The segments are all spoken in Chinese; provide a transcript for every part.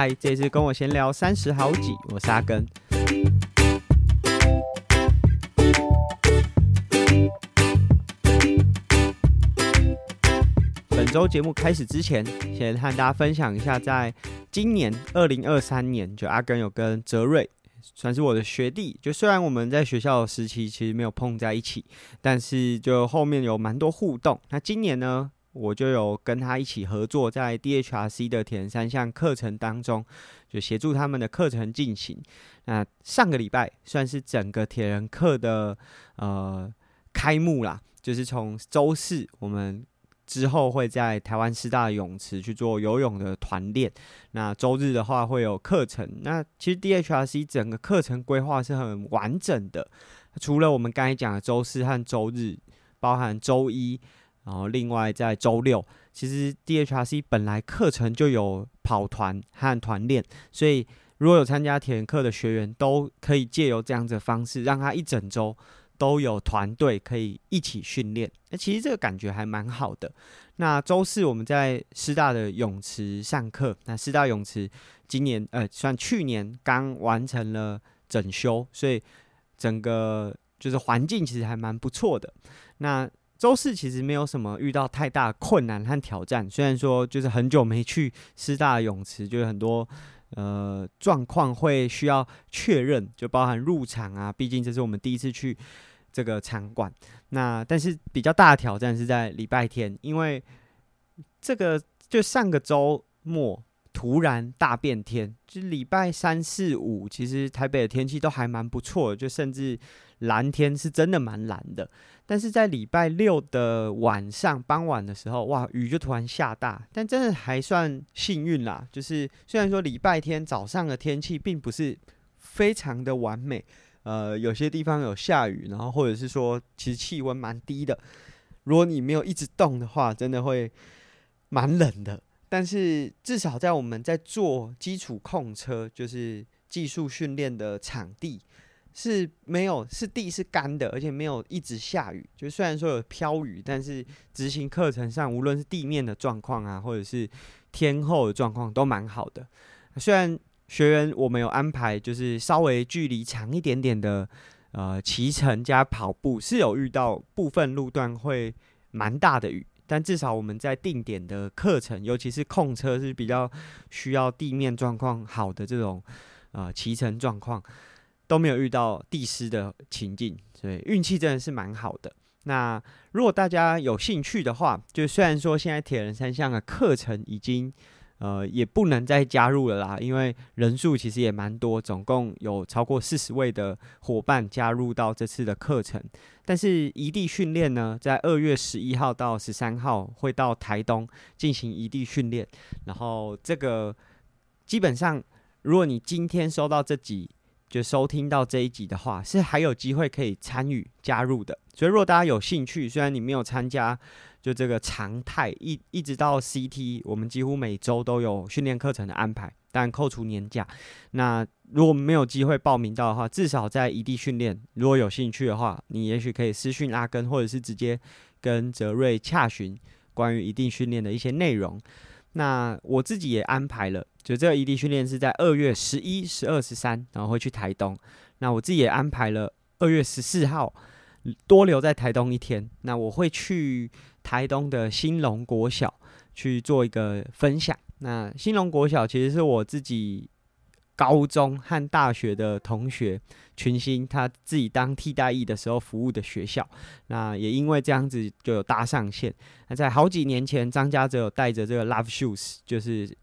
嗨，这次跟我闲聊三十好几，我是阿根。本周节目开始之前，先和大家分享一下，在今年二零二三年，就阿根有跟泽瑞。算是我的学弟，就虽然我们在学校时期其实没有碰在一起，但是就后面有蛮多互动。那今年呢，我就有跟他一起合作，在 DHRC 的铁人三项课程当中，就协助他们的课程进行。那上个礼拜算是整个铁人课的呃开幕啦，就是从周四我们。之后会在台湾师大泳池去做游泳的团练。那周日的话会有课程。那其实 DHRC 整个课程规划是很完整的，除了我们刚才讲的周四和周日，包含周一，然后另外在周六，其实 DHRC 本来课程就有跑团和团练，所以如果有参加体验课的学员，都可以借由这样子的方式，让他一整周。都有团队可以一起训练，那其实这个感觉还蛮好的。那周四我们在师大的泳池上课，那师大泳池今年呃算去年刚完成了整修，所以整个就是环境其实还蛮不错的。那周四其实没有什么遇到太大困难和挑战，虽然说就是很久没去师大泳池，就是很多呃状况会需要确认，就包含入场啊，毕竟这是我们第一次去。这个场馆，那但是比较大的挑战是在礼拜天，因为这个就上个周末突然大变天，就礼拜三四五，其实台北的天气都还蛮不错的，就甚至蓝天是真的蛮蓝的。但是在礼拜六的晚上傍晚的时候，哇，雨就突然下大，但真的还算幸运啦。就是虽然说礼拜天早上的天气并不是非常的完美。呃，有些地方有下雨，然后或者是说，其实气温蛮低的。如果你没有一直动的话，真的会蛮冷的。但是至少在我们在做基础控车，就是技术训练的场地是没有，是地是干的，而且没有一直下雨。就虽然说有飘雨，但是执行课程上，无论是地面的状况啊，或者是天候的状况，都蛮好的。虽然。学员，我们有安排，就是稍微距离长一点点的，呃，骑乘加跑步，是有遇到部分路段会蛮大的雨，但至少我们在定点的课程，尤其是控车是比较需要地面状况好的这种，呃，骑乘状况都没有遇到地湿的情境，所以运气真的是蛮好的。那如果大家有兴趣的话，就虽然说现在铁人三项的课程已经。呃，也不能再加入了啦，因为人数其实也蛮多，总共有超过四十位的伙伴加入到这次的课程。但是异地训练呢，在二月十一号到十三号会到台东进行异地训练。然后这个基本上，如果你今天收到这集，就收听到这一集的话，是还有机会可以参与加入的。所以如果大家有兴趣，虽然你没有参加。就这个常态一一直到 CT，我们几乎每周都有训练课程的安排，但扣除年假。那如果没有机会报名到的话，至少在异地训练，如果有兴趣的话，你也许可以私讯阿根，或者是直接跟泽瑞洽询关于异地训练的一些内容。那我自己也安排了，就这个异地训练是在二月十一、十二、十三，然后会去台东。那我自己也安排了二月十四号多留在台东一天。那我会去。台东的新隆国小去做一个分享。那新隆国小其实是我自己高中和大学的同学群星，他自己当替代役的时候服务的学校。那也因为这样子就有搭上线。那在好几年前，张家泽有带着这个 Love Shoes，就是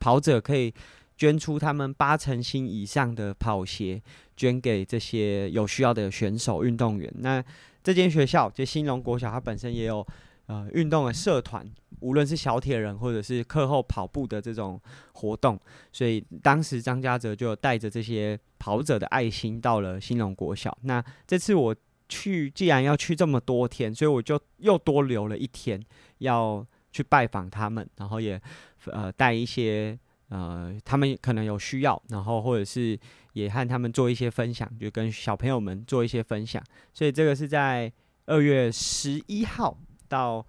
跑者可以捐出他们八成新以上的跑鞋，捐给这些有需要的选手运动员。那这间学校就兴隆国小，它本身也有。呃，运动的社团，无论是小铁人或者是课后跑步的这种活动，所以当时张家泽就带着这些跑者的爱心到了兴隆国小。那这次我去，既然要去这么多天，所以我就又多留了一天，要去拜访他们，然后也呃带一些呃他们可能有需要，然后或者是也和他们做一些分享，就跟小朋友们做一些分享。所以这个是在二月十一号。到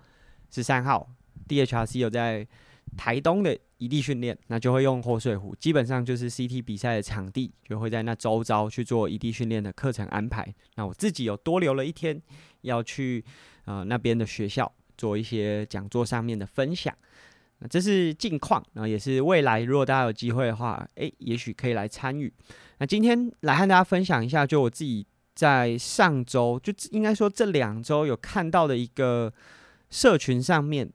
十三号，DHRC 有在台东的异地训练，那就会用活水湖，基本上就是 CT 比赛的场地，就会在那周遭去做异地训练的课程安排。那我自己有多留了一天，要去呃那边的学校做一些讲座上面的分享。那这是近况，然后也是未来，如果大家有机会的话，诶，也许可以来参与。那今天来和大家分享一下，就我自己在上周，就应该说这两周有看到的一个社群上面，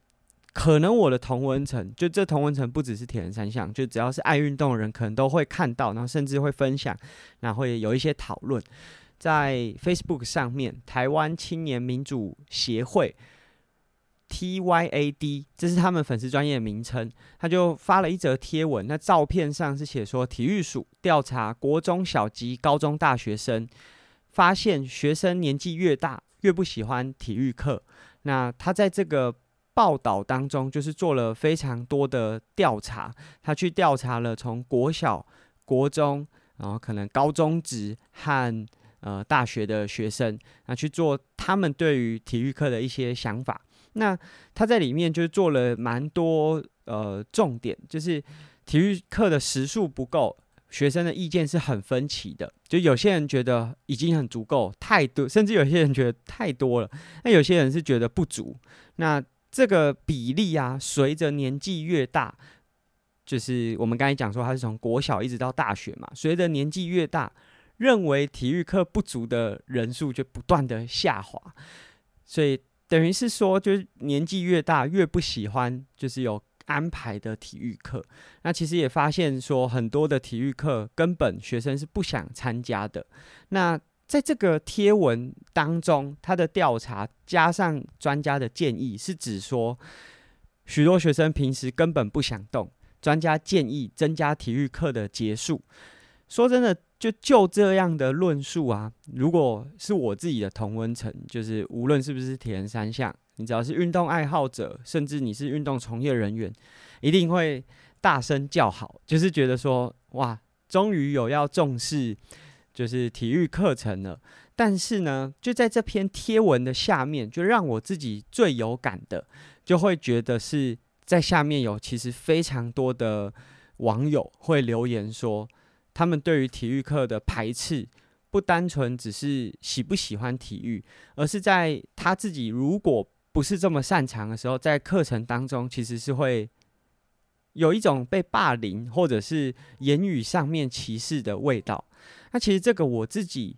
可能我的同温层，就这同温层不只是铁人三项，就只要是爱运动的人，可能都会看到，然后甚至会分享，然后会有一些讨论，在 Facebook 上面，台湾青年民主协会。TYAD，这是他们粉丝专页的名称。他就发了一则贴文，那照片上是写说，体育署调查国中小及高中大学生，发现学生年纪越大越不喜欢体育课。那他在这个报道当中，就是做了非常多的调查，他去调查了从国小、国中，然后可能高中职和呃大学的学生，那去做他们对于体育课的一些想法。那他在里面就做了蛮多呃重点，就是体育课的时数不够，学生的意见是很分歧的。就有些人觉得已经很足够，太多，甚至有些人觉得太多了。那有些人是觉得不足。那这个比例啊，随着年纪越大，就是我们刚才讲说，他是从国小一直到大学嘛，随着年纪越大，认为体育课不足的人数就不断的下滑，所以。等于是说，就是年纪越大越不喜欢，就是有安排的体育课。那其实也发现说，很多的体育课根本学生是不想参加的。那在这个贴文当中，他的调查加上专家的建议，是指说，许多学生平时根本不想动，专家建议增加体育课的节数。说真的。就就这样的论述啊，如果是我自己的同温层，就是无论是不是铁人三项，你只要是运动爱好者，甚至你是运动从业人员，一定会大声叫好，就是觉得说哇，终于有要重视就是体育课程了。但是呢，就在这篇贴文的下面，就让我自己最有感的，就会觉得是在下面有其实非常多的网友会留言说。他们对于体育课的排斥，不单纯只是喜不喜欢体育，而是在他自己如果不是这么擅长的时候，在课程当中其实是会有一种被霸凌或者是言语上面歧视的味道。那其实这个我自己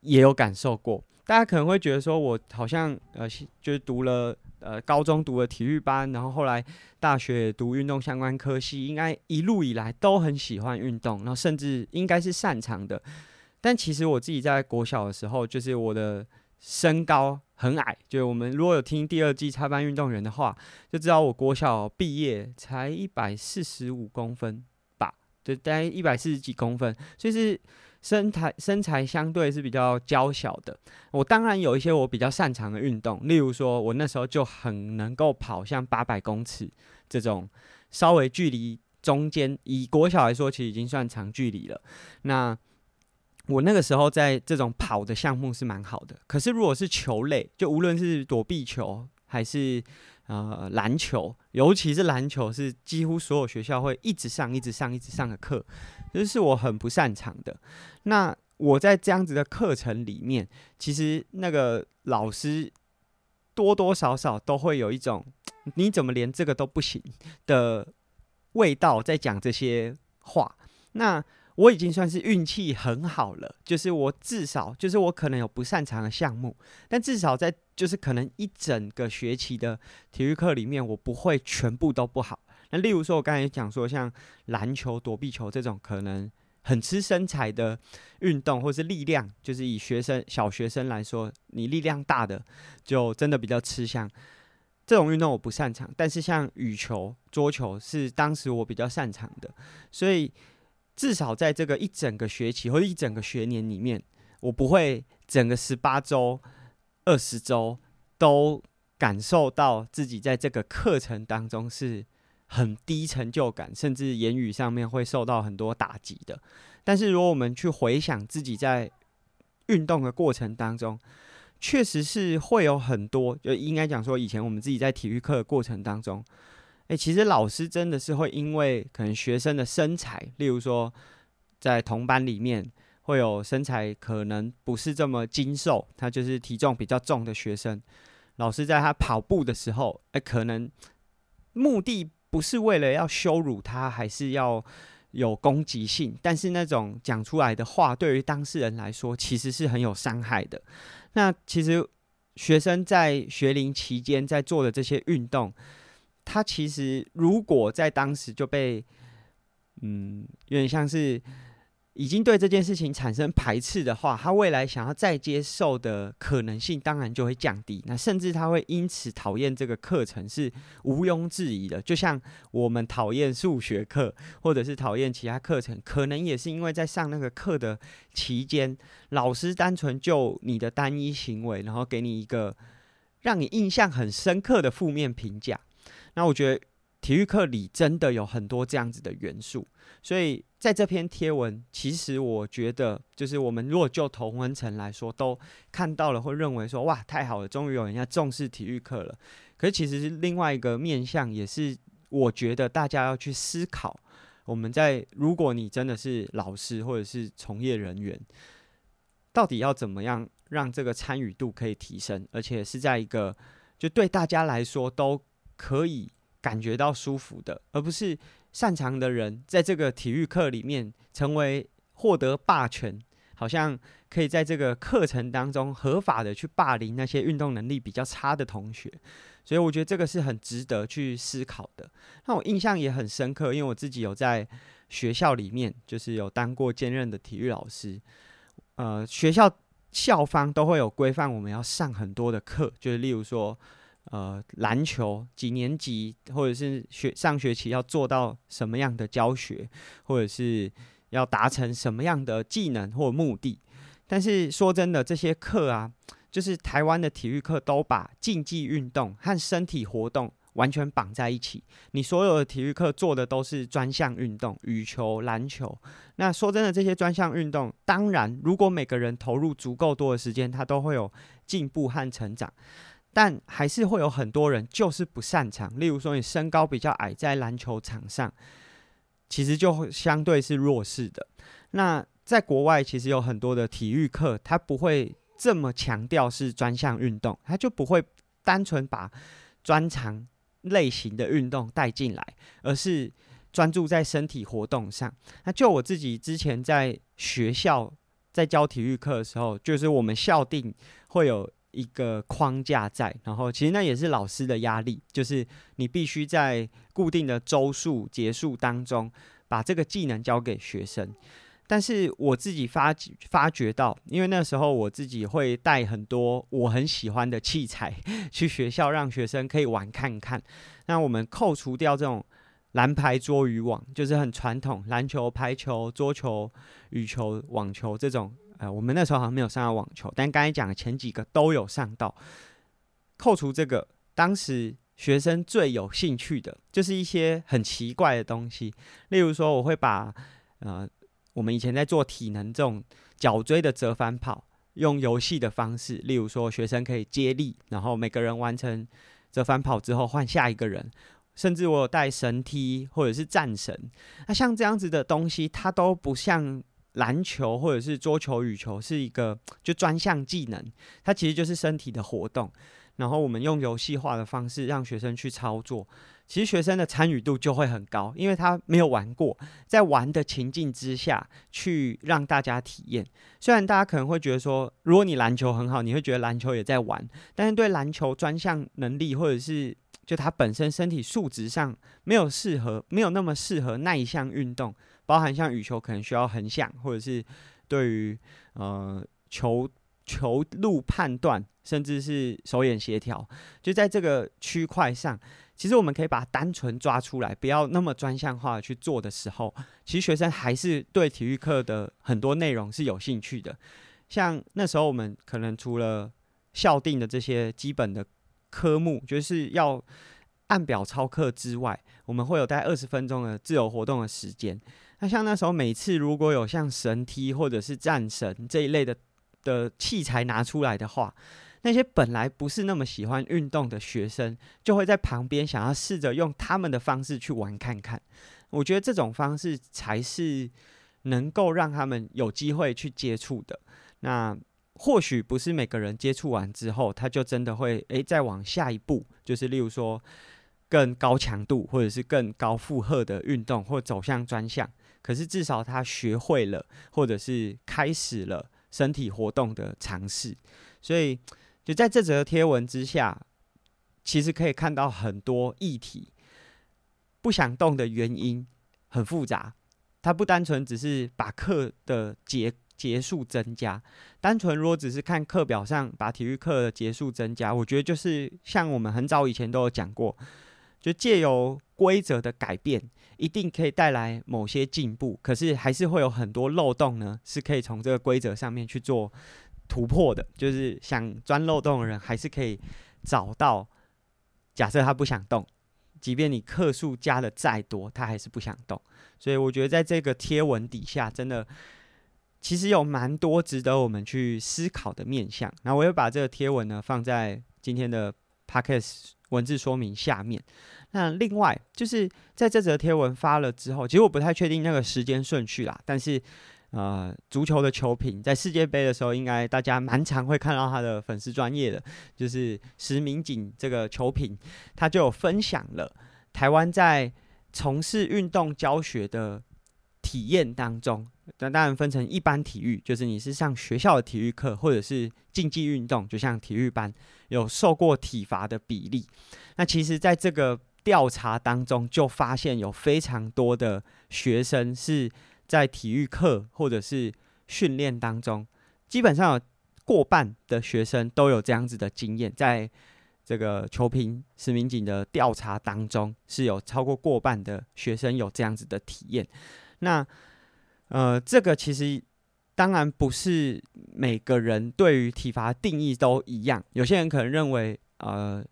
也有感受过。大家可能会觉得说，我好像呃，就是读了。呃，高中读了体育班，然后后来大学读运动相关科系，应该一路以来都很喜欢运动，然后甚至应该是擅长的。但其实我自己在国小的时候，就是我的身高很矮，就我们如果有听第二季插班运动员的话，就知道我国小毕业才一百四十五公分吧，就大概一百四十几公分，所以是。身材身材相对是比较娇小的，我当然有一些我比较擅长的运动，例如说，我那时候就很能够跑像八百公尺这种稍微距离中间，以国小来说，其实已经算长距离了。那我那个时候在这种跑的项目是蛮好的，可是如果是球类，就无论是躲避球还是呃篮球，尤其是篮球，是几乎所有学校会一直上、一直上、一直上的课。这是我很不擅长的。那我在这样子的课程里面，其实那个老师多多少少都会有一种“你怎么连这个都不行”的味道在讲这些话。那我已经算是运气很好了，就是我至少就是我可能有不擅长的项目，但至少在就是可能一整个学期的体育课里面，我不会全部都不好。那例如说，我刚才讲说，像篮球、躲避球这种可能很吃身材的运动，或是力量，就是以学生小学生来说，你力量大的就真的比较吃香。这种运动我不擅长，但是像羽球、桌球是当时我比较擅长的，所以至少在这个一整个学期或者一整个学年里面，我不会整个十八周、二十周都感受到自己在这个课程当中是。很低成就感，甚至言语上面会受到很多打击的。但是，如果我们去回想自己在运动的过程当中，确实是会有很多，就应该讲说，以前我们自己在体育课的过程当中，诶，其实老师真的是会因为可能学生的身材，例如说在同班里面会有身材可能不是这么精瘦，他就是体重比较重的学生，老师在他跑步的时候，诶，可能目的不是为了要羞辱他，还是要有攻击性，但是那种讲出来的话，对于当事人来说，其实是很有伤害的。那其实学生在学龄期间在做的这些运动。他其实如果在当时就被，嗯，有点像是已经对这件事情产生排斥的话，他未来想要再接受的可能性当然就会降低。那甚至他会因此讨厌这个课程是毋庸置疑的。就像我们讨厌数学课，或者是讨厌其他课程，可能也是因为在上那个课的期间，老师单纯就你的单一行为，然后给你一个让你印象很深刻的负面评价。那我觉得体育课里真的有很多这样子的元素，所以在这篇贴文，其实我觉得就是我们如果就同文层来说，都看到了会认为说哇，太好了，终于有人要重视体育课了。可是其实是另外一个面向，也是我觉得大家要去思考，我们在如果你真的是老师或者是从业人员，到底要怎么样让这个参与度可以提升，而且是在一个就对大家来说都。可以感觉到舒服的，而不是擅长的人在这个体育课里面成为获得霸权，好像可以在这个课程当中合法的去霸凌那些运动能力比较差的同学。所以我觉得这个是很值得去思考的。那我印象也很深刻，因为我自己有在学校里面，就是有当过兼任的体育老师。呃，学校校方都会有规范，我们要上很多的课，就是例如说。呃，篮球几年级或者是学上学期要做到什么样的教学，或者是要达成什么样的技能或目的？但是说真的，这些课啊，就是台湾的体育课都把竞技运动和身体活动完全绑在一起。你所有的体育课做的都是专项运动，羽球、篮球。那说真的，这些专项运动，当然如果每个人投入足够多的时间，他都会有进步和成长。但还是会有很多人就是不擅长，例如说你身高比较矮，在篮球场上，其实就相对是弱势的。那在国外，其实有很多的体育课，它不会这么强调是专项运动，它就不会单纯把专长类型的运动带进来，而是专注在身体活动上。那就我自己之前在学校在教体育课的时候，就是我们校定会有。一个框架在，然后其实那也是老师的压力，就是你必须在固定的周数结束当中把这个技能教给学生。但是我自己发发觉到，因为那时候我自己会带很多我很喜欢的器材去学校，让学生可以玩看看。那我们扣除掉这种蓝牌桌鱼网，就是很传统篮球、排球、桌球、羽球、网球这种。呃，我们那时候好像没有上到网球，但刚才讲的前几个都有上到。扣除这个，当时学生最有兴趣的，就是一些很奇怪的东西，例如说，我会把呃，我们以前在做体能这种脚椎的折返跑，用游戏的方式，例如说，学生可以接力，然后每个人完成折返跑之后换下一个人，甚至我有带绳梯或者是战绳，那像这样子的东西，它都不像。篮球或者是桌球、羽球是一个 就专项技能，它其实就是身体的活动。然后我们用游戏化的方式让学生去操作，其实学生的参与度就会很高，因为他没有玩过，在玩的情境之下去让大家体验。虽然大家可能会觉得说，如果你篮球很好，你会觉得篮球也在玩，但是对篮球专项能力或者是就他本身身体素质上没有适合，没有那么适合那一项运动。包含像羽球可能需要横向，或者是对于呃球球路判断，甚至是手眼协调，就在这个区块上，其实我们可以把它单纯抓出来，不要那么专项化去做的时候，其实学生还是对体育课的很多内容是有兴趣的。像那时候我们可能除了校定的这些基本的科目，就是要按表操课之外，我们会有大概二十分钟的自由活动的时间。那像那时候，每次如果有像神梯或者是战神这一类的的器材拿出来的话，那些本来不是那么喜欢运动的学生，就会在旁边想要试着用他们的方式去玩看看。我觉得这种方式才是能够让他们有机会去接触的。那或许不是每个人接触完之后，他就真的会诶再往下一步，就是例如说更高强度或者是更高负荷的运动，或走向专项。可是至少他学会了，或者是开始了身体活动的尝试。所以就在这则贴文之下，其实可以看到很多议题不想动的原因很复杂。它不单纯只是把课的结结束增加，单纯如果只是看课表上把体育课的结束增加，我觉得就是像我们很早以前都有讲过，就借由规则的改变，一定可以带来某些进步，可是还是会有很多漏洞呢，是可以从这个规则上面去做突破的。就是想钻漏洞的人，还是可以找到。假设他不想动，即便你克数加的再多，他还是不想动。所以我觉得在这个贴文底下，真的。其实有蛮多值得我们去思考的面向，那我也把这个贴文呢放在今天的 podcast 文字说明下面。那另外就是在这则贴文发了之后，其实我不太确定那个时间顺序啦，但是呃，足球的球评在世界杯的时候，应该大家蛮常会看到他的粉丝专业的，就是石明景这个球评，他就有分享了台湾在从事运动教学的体验当中。那当然分成一般体育，就是你是上学校的体育课，或者是竞技运动，就像体育班有受过体罚的比例。那其实，在这个调查当中，就发现有非常多的学生是在体育课或者是训练当中，基本上有过半的学生都有这样子的经验。在这个球评石明景的调查当中，是有超过过半的学生有这样子的体验。那呃，这个其实当然不是每个人对于体罚定义都一样。有些人可能认为，呃，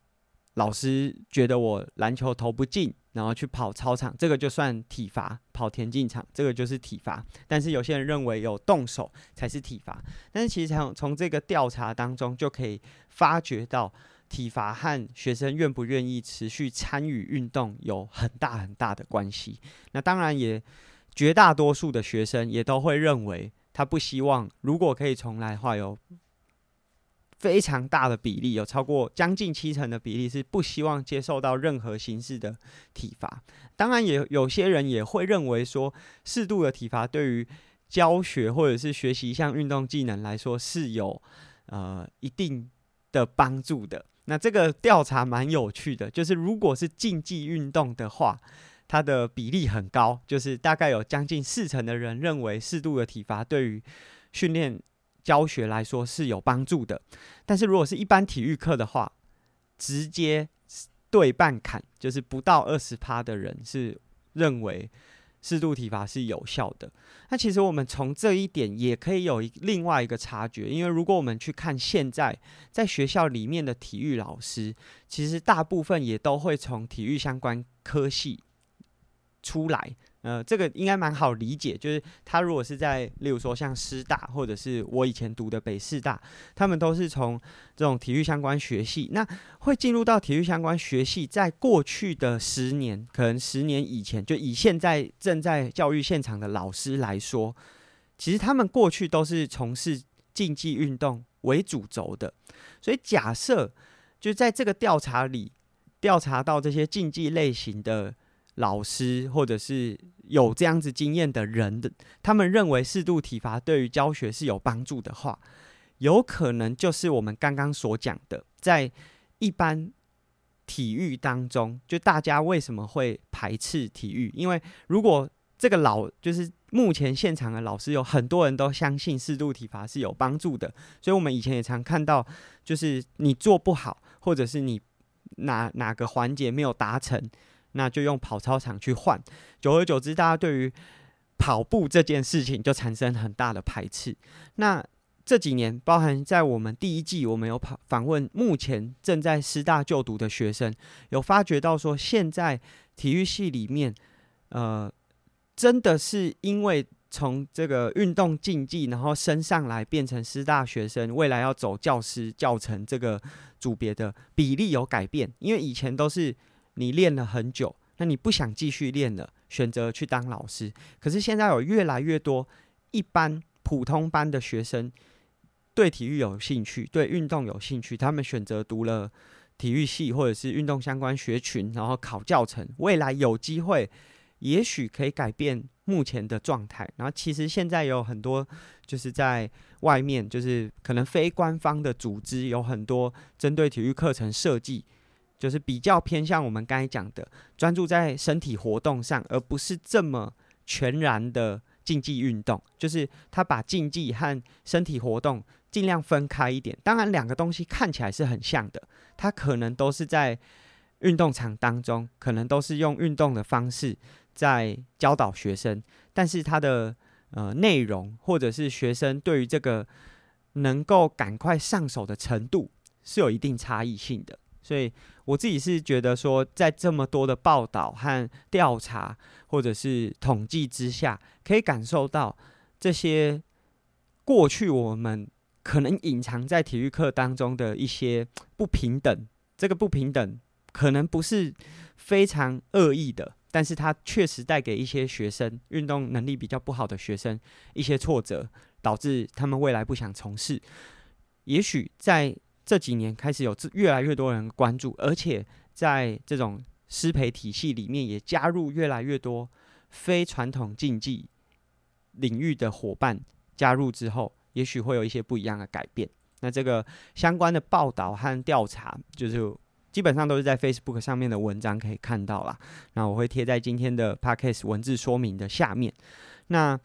老师觉得我篮球投不进，然后去跑操场，这个就算体罚；跑田径场，这个就是体罚。但是有些人认为有动手才是体罚。但是其实从从这个调查当中就可以发觉到，体罚和学生愿不愿意持续参与运动有很大很大的关系。那当然也。绝大多数的学生也都会认为，他不希望如果可以重来的话，有非常大的比例，有超过将近七成的比例是不希望接受到任何形式的体罚。当然，也有些人也会认为说，适度的体罚对于教学或者是学习一项运动技能来说是有呃一定的帮助的。那这个调查蛮有趣的，就是如果是竞技运动的话。它的比例很高，就是大概有将近四成的人认为适度的体罚对于训练教学来说是有帮助的。但是如果是一般体育课的话，直接对半砍，就是不到二十趴的人是认为适度体罚是有效的。那其实我们从这一点也可以有一另外一个察觉，因为如果我们去看现在在学校里面的体育老师，其实大部分也都会从体育相关科系。出来，呃，这个应该蛮好理解，就是他如果是在，例如说像师大，或者是我以前读的北师大，他们都是从这种体育相关学系，那会进入到体育相关学系，在过去的十年，可能十年以前，就以现在正在教育现场的老师来说，其实他们过去都是从事竞技运动为主轴的，所以假设就在这个调查里调查到这些竞技类型的。老师或者是有这样子经验的人的，他们认为适度体罚对于教学是有帮助的话，有可能就是我们刚刚所讲的，在一般体育当中，就大家为什么会排斥体育？因为如果这个老就是目前现场的老师有很多人都相信适度体罚是有帮助的，所以我们以前也常看到，就是你做不好，或者是你哪哪个环节没有达成。那就用跑操场去换，久而久之，大家对于跑步这件事情就产生很大的排斥。那这几年，包含在我们第一季，我们有跑访问目前正在师大就读的学生，有发觉到说，现在体育系里面，呃，真的是因为从这个运动竞技，然后升上来变成师大学生，未来要走教师教程这个组别的比例有改变，因为以前都是你练了很久，那你不想继续练了，选择去当老师。可是现在有越来越多一般普通班的学生对体育有兴趣，对运动有兴趣，他们选择读了体育系或者是运动相关学群，然后考教程，未来有机会。也许可以改变目前的状态，然后其实现在有很多就是在外面，就是可能非官方的组织有很多针对体育课程设计，就是比较偏向我们刚才讲的，专注在身体活动上，而不是这么全然的竞技运动，就是他把竞技和身体活动尽量分开一点。当然，两个东西看起来是很像的，它可能都是在运动场当中，可能都是用运动的方式。在教导学生，但是他的呃内容或者是学生对于这个能够赶快上手的程度是有一定差异性的，所以我自己是觉得说，在这么多的报道和调查或者是统计之下，可以感受到这些过去我们可能隐藏在体育课当中的一些不平等，这个不平等可能不是非常恶意的。但是它确实带给一些学生，运动能力比较不好的学生一些挫折，导致他们未来不想从事。也许在这几年开始有越来越多人关注，而且在这种师培体系里面也加入越来越多非传统竞技领域的伙伴加入之后，也许会有一些不一样的改变。那这个相关的报道和调查就是。基本上都是在 Facebook 上面的文章可以看到啦。那我会贴在今天的 Podcast 文字说明的下面。那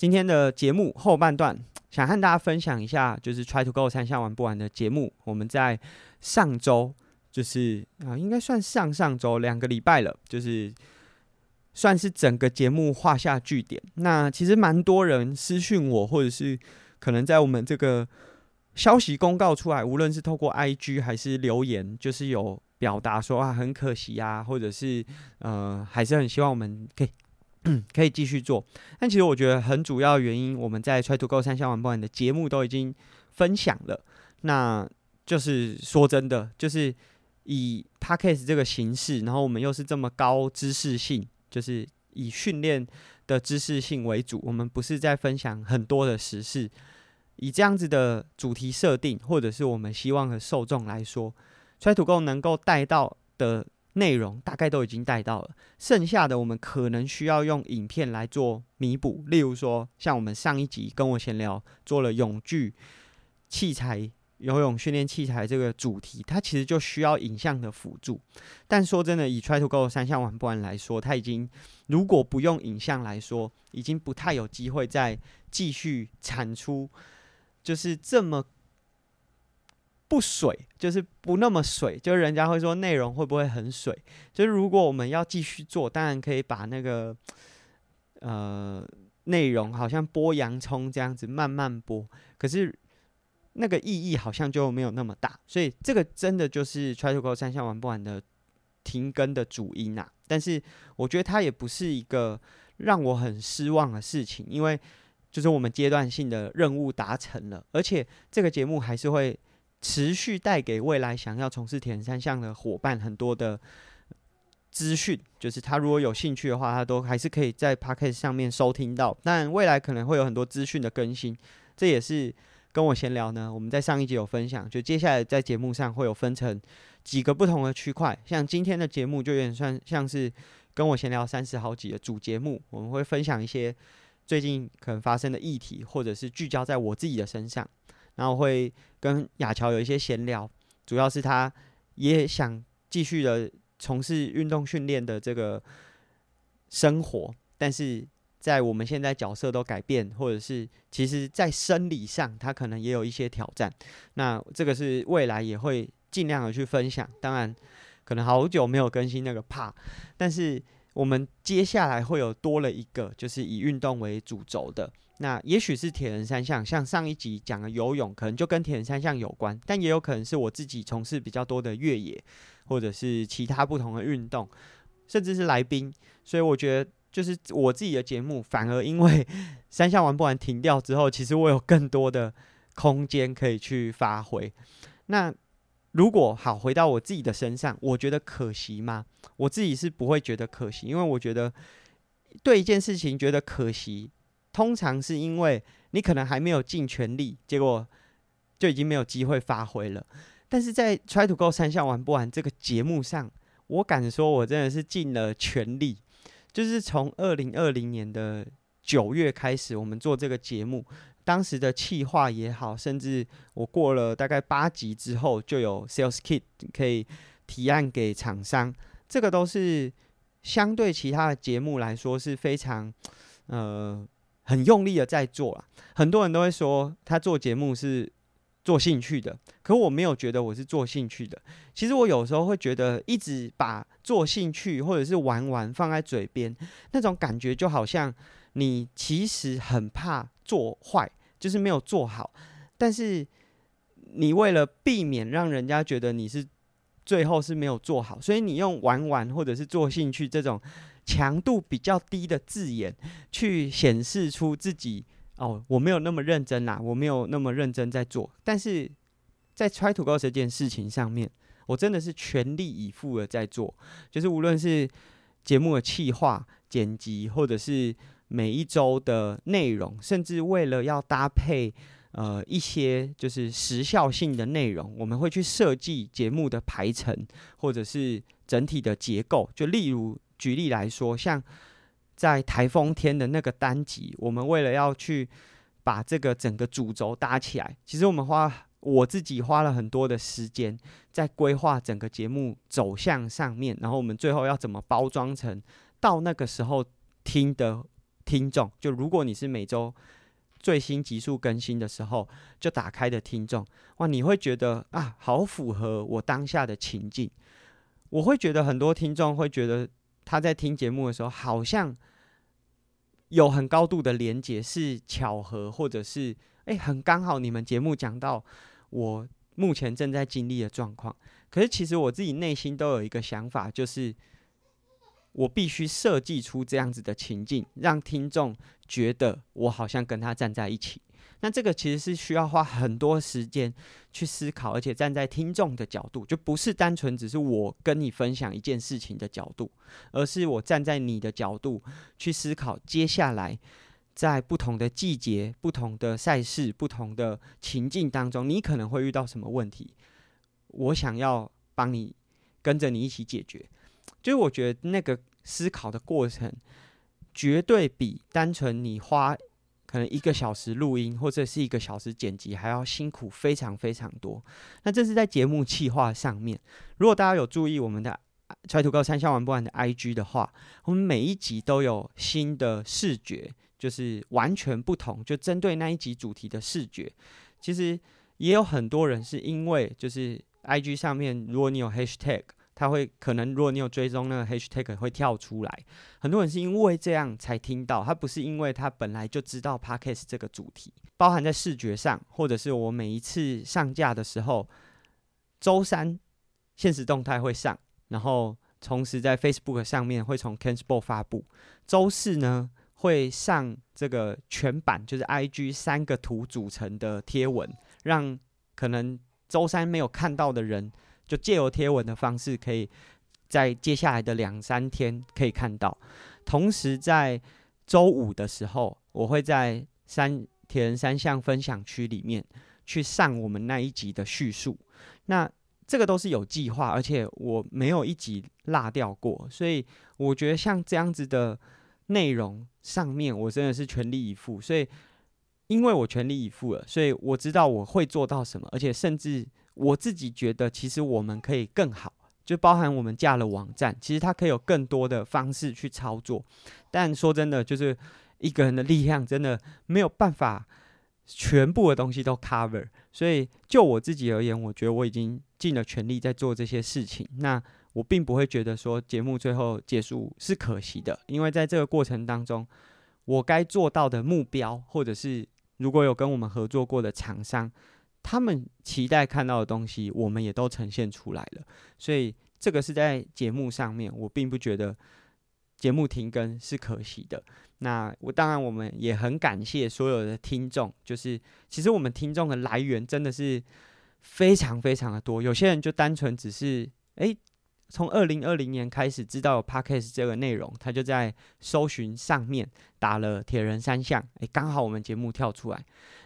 今天的节目后半段，想和大家分享一下，就是 Try to Go 三项玩不完的节目。我们在上周，就是啊，应该算上上周两个礼拜了，就是算是整个节目画下句点。那其实蛮多人私讯我，或者是可能在我们这个。消息公告出来，无论是透过 IG 还是留言，就是有表达说啊，很可惜啊，或者是呃，还是很希望我们可以 可以继续做。但其实我觉得很主要原因，我们在 Try to Go 三项玩不完的节目都已经分享了。那就是说真的，就是以 Podcast 这个形式，然后我们又是这么高知识性，就是以训练的知识性为主，我们不是在分享很多的时事。以这样子的主题设定，或者是我们希望的受众来说，Try to Go 能够带到的内容，大概都已经带到了。剩下的我们可能需要用影片来做弥补。例如说，像我们上一集跟我闲聊做了泳具器材、游泳训练器材这个主题，它其实就需要影像的辅助。但说真的，以 Try to Go 三项玩不完来说，它已经如果不用影像来说，已经不太有机会再继续产出。就是这么不水，就是不那么水，就是人家会说内容会不会很水？就是如果我们要继续做，当然可以把那个呃内容好像剥洋葱这样子慢慢剥，可是那个意义好像就没有那么大。所以这个真的就是 Try to Go 三项玩不完的停更的主因啊。但是我觉得它也不是一个让我很失望的事情，因为。就是我们阶段性的任务达成了，而且这个节目还是会持续带给未来想要从事铁人三项的伙伴很多的资讯。就是他如果有兴趣的话，他都还是可以在 Podcast 上面收听到。但未来可能会有很多资讯的更新，这也是跟我闲聊呢。我们在上一集有分享，就接下来在节目上会有分成几个不同的区块。像今天的节目就有点算像是跟我闲聊三十好几的主节目，我们会分享一些。最近可能发生的议题，或者是聚焦在我自己的身上，然后会跟亚乔有一些闲聊，主要是他也想继续的从事运动训练的这个生活，但是在我们现在角色都改变，或者是其实在生理上他可能也有一些挑战，那这个是未来也会尽量的去分享。当然，可能好久没有更新那个怕，但是。我们接下来会有多了一个，就是以运动为主轴的。那也许是铁人三项，像上一集讲的游泳，可能就跟铁人三项有关，但也有可能是我自己从事比较多的越野，或者是其他不同的运动，甚至是来宾。所以我觉得就是我自己的节目，反而因为三项玩不完停掉之后，其实我有更多的空间可以去发挥。那如果好回到我自己的身上，我觉得可惜吗？我自己是不会觉得可惜，因为我觉得对一件事情觉得可惜，通常是因为你可能还没有尽全力，结果就已经没有机会发挥了。但是在 Try to Go 三项玩不完这个节目上，我敢说，我真的是尽了全力。就是从二零二零年的九月开始，我们做这个节目。当时的企划也好，甚至我过了大概八集之后，就有 Sales Kit 可以提案给厂商，这个都是相对其他的节目来说是非常呃很用力的在做啊。很多人都会说他做节目是做兴趣的，可我没有觉得我是做兴趣的。其实我有时候会觉得，一直把做兴趣或者是玩玩放在嘴边，那种感觉就好像。你其实很怕做坏，就是没有做好，但是你为了避免让人家觉得你是最后是没有做好，所以你用玩玩或者是做兴趣这种强度比较低的字眼去显示出自己哦，我没有那么认真啦，我没有那么认真在做，但是在 Try to Go 这件事情上面，我真的是全力以赴的在做，就是无论是节目的企划、剪辑，或者是每一周的内容，甚至为了要搭配呃一些就是时效性的内容，我们会去设计节目的排程，或者是整体的结构。就例如举例来说，像在台风天的那个单集，我们为了要去把这个整个主轴搭起来，其实我们花我自己花了很多的时间在规划整个节目走向上面，然后我们最后要怎么包装成到那个时候听的。听众，就如果你是每周最新集数更新的时候就打开的听众，哇，你会觉得啊，好符合我当下的情境。我会觉得很多听众会觉得他在听节目的时候，好像有很高度的连接，是巧合，或者是诶，很刚好你们节目讲到我目前正在经历的状况。可是其实我自己内心都有一个想法，就是。我必须设计出这样子的情境，让听众觉得我好像跟他站在一起。那这个其实是需要花很多时间去思考，而且站在听众的角度，就不是单纯只是我跟你分享一件事情的角度，而是我站在你的角度去思考，接下来在不同的季节、不同的赛事、不同的情境当中，你可能会遇到什么问题。我想要帮你跟着你一起解决。就是我觉得那个思考的过程，绝对比单纯你花可能一个小时录音或者是一个小时剪辑还要辛苦非常非常多。那这是在节目企划上面。如果大家有注意我们的 Try to Go 三项玩不完的 IG 的话，我们每一集都有新的视觉，就是完全不同，就针对那一集主题的视觉。其实也有很多人是因为就是 IG 上面，如果你有 Hashtag。他会可能，如果你有追踪那个 hashtag 会跳出来，很多人是因为这样才听到，他不是因为他本来就知道 podcast 这个主题，包含在视觉上，或者是我每一次上架的时候，周三现实动态会上，然后同时在 Facebook 上面会从 CanSport 发布，周四呢会上这个全版，就是 IG 三个图组成的贴文，让可能周三没有看到的人。就借由贴文的方式，可以在接下来的两三天可以看到。同时，在周五的时候，我会在三铁人三项分享区里面去上我们那一集的叙述。那这个都是有计划，而且我没有一集落掉过。所以我觉得像这样子的内容上面，我真的是全力以赴。所以因为我全力以赴了，所以我知道我会做到什么，而且甚至。我自己觉得，其实我们可以更好，就包含我们架了网站，其实它可以有更多的方式去操作。但说真的，就是一个人的力量真的没有办法全部的东西都 cover。所以就我自己而言，我觉得我已经尽了全力在做这些事情。那我并不会觉得说节目最后结束是可惜的，因为在这个过程当中，我该做到的目标，或者是如果有跟我们合作过的厂商。他们期待看到的东西，我们也都呈现出来了。所以这个是在节目上面，我并不觉得节目停更是可惜的。那我当然我们也很感谢所有的听众，就是其实我们听众的来源真的是非常非常的多。有些人就单纯只是诶，从二零二零年开始知道有 Podcast 这个内容，他就在搜寻上面打了铁人三项，诶，刚好我们节目跳出来。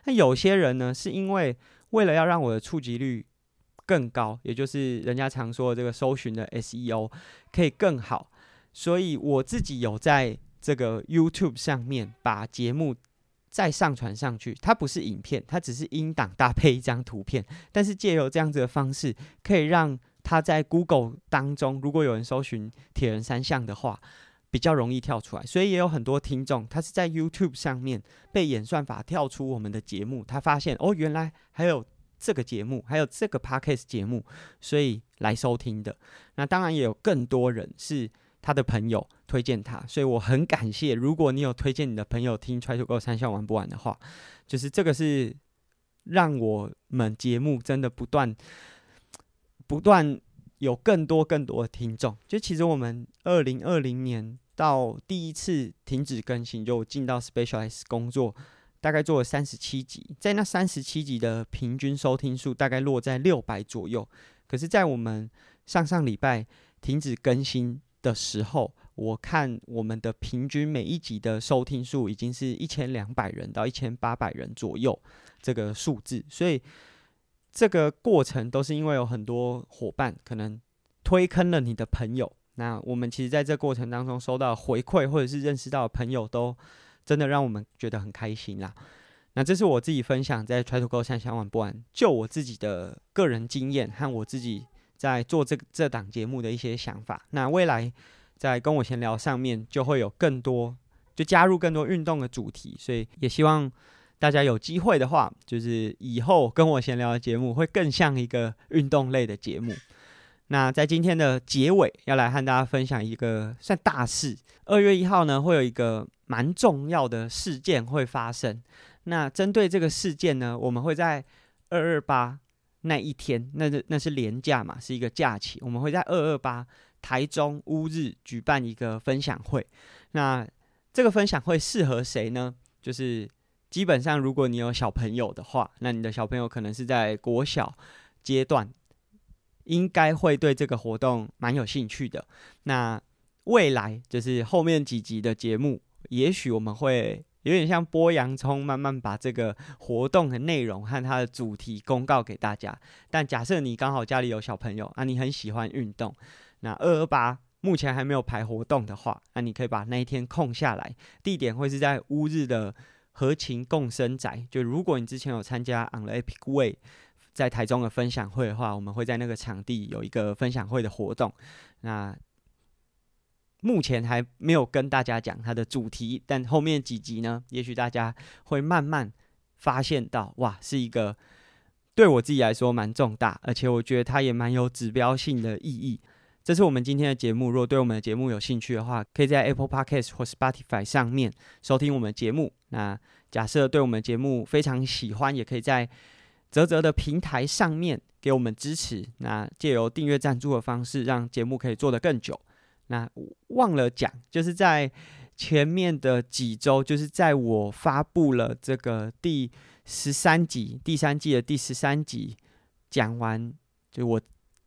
那有些人呢，是因为为了要让我的触及率更高，也就是人家常说的这个搜寻的 SEO 可以更好，所以我自己有在这个 YouTube 上面把节目再上传上去。它不是影片，它只是音档搭配一张图片，但是借由这样子的方式，可以让它在 Google 当中，如果有人搜寻铁人三项的话，比较容易跳出来。所以也有很多听众，他是在 YouTube 上面被演算法跳出我们的节目，他发现哦，原来还有。这个节目还有这个 podcast 节目，所以来收听的。那当然也有更多人是他的朋友推荐他，所以我很感谢。如果你有推荐你的朋友听《Try to Go 三项玩不完》的话，就是这个是让我们节目真的不断不断有更多更多的听众。就其实我们二零二零年到第一次停止更新，就进到 Specialized 工作。大概做了三十七集，在那三十七集的平均收听数大概落在六百左右。可是，在我们上上礼拜停止更新的时候，我看我们的平均每一集的收听数已经是一千两百人到一千八百人左右这个数字。所以，这个过程都是因为有很多伙伴可能推坑了你的朋友。那我们其实在这过程当中收到回馈，或者是认识到朋友都。真的让我们觉得很开心啦。那这是我自己分享在 Try to Go 三项玩不完，就我自己的个人经验和我自己在做这这档节目的一些想法。那未来在跟我闲聊上面就会有更多，就加入更多运动的主题。所以也希望大家有机会的话，就是以后跟我闲聊的节目会更像一个运动类的节目。那在今天的结尾，要来和大家分享一个算大事。二月一号呢，会有一个。蛮重要的事件会发生。那针对这个事件呢，我们会在二二八那一天，那是那是连假嘛，是一个假期。我们会在二二八台中乌日举办一个分享会。那这个分享会适合谁呢？就是基本上，如果你有小朋友的话，那你的小朋友可能是在国小阶段，应该会对这个活动蛮有兴趣的。那未来就是后面几集的节目。也许我们会有点像剥洋葱，慢慢把这个活动的内容和它的主题公告给大家。但假设你刚好家里有小朋友啊，你很喜欢运动，那二二八目前还没有排活动的话，那你可以把那一天空下来。地点会是在乌日的合勤共生宅。就如果你之前有参加 On the Epic Way 在台中的分享会的话，我们会在那个场地有一个分享会的活动。那目前还没有跟大家讲它的主题，但后面几集呢，也许大家会慢慢发现到，哇，是一个对我自己来说蛮重大，而且我觉得它也蛮有指标性的意义。这是我们今天的节目，如果对我们的节目有兴趣的话，可以在 Apple Podcast 或 Spotify 上面收听我们的节目。那假设对我们节目非常喜欢，也可以在泽泽的平台上面给我们支持。那借由订阅赞助的方式，让节目可以做得更久。那忘了讲，就是在前面的几周，就是在我发布了这个第十三集、第三季的第十三集讲完，就我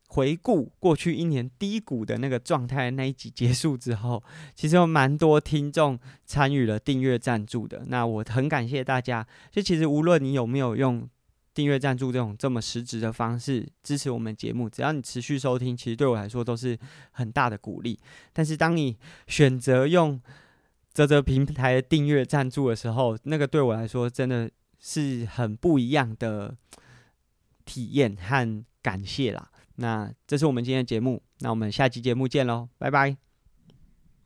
回顾过去一年低谷的那个状态那一集结束之后，其实有蛮多听众参与了订阅赞助的。那我很感谢大家。就其实无论你有没有用。订阅赞助这种这么实质的方式支持我们节目，只要你持续收听，其实对我来说都是很大的鼓励。但是当你选择用泽泽平台订阅赞助的时候，那个对我来说真的是很不一样的体验和感谢啦。那这是我们今天的节目，那我们下期节目见喽，拜拜。